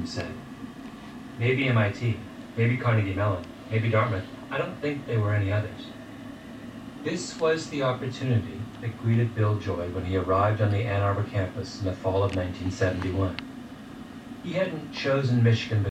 he said. Maybe MIT, maybe Carnegie Mellon, maybe Dartmouth. I don't think there were any others. This was the opportunity that greeted Bill Joy when he arrived on the Ann Arbor campus in the fall of 1971. He hadn't chosen Michigan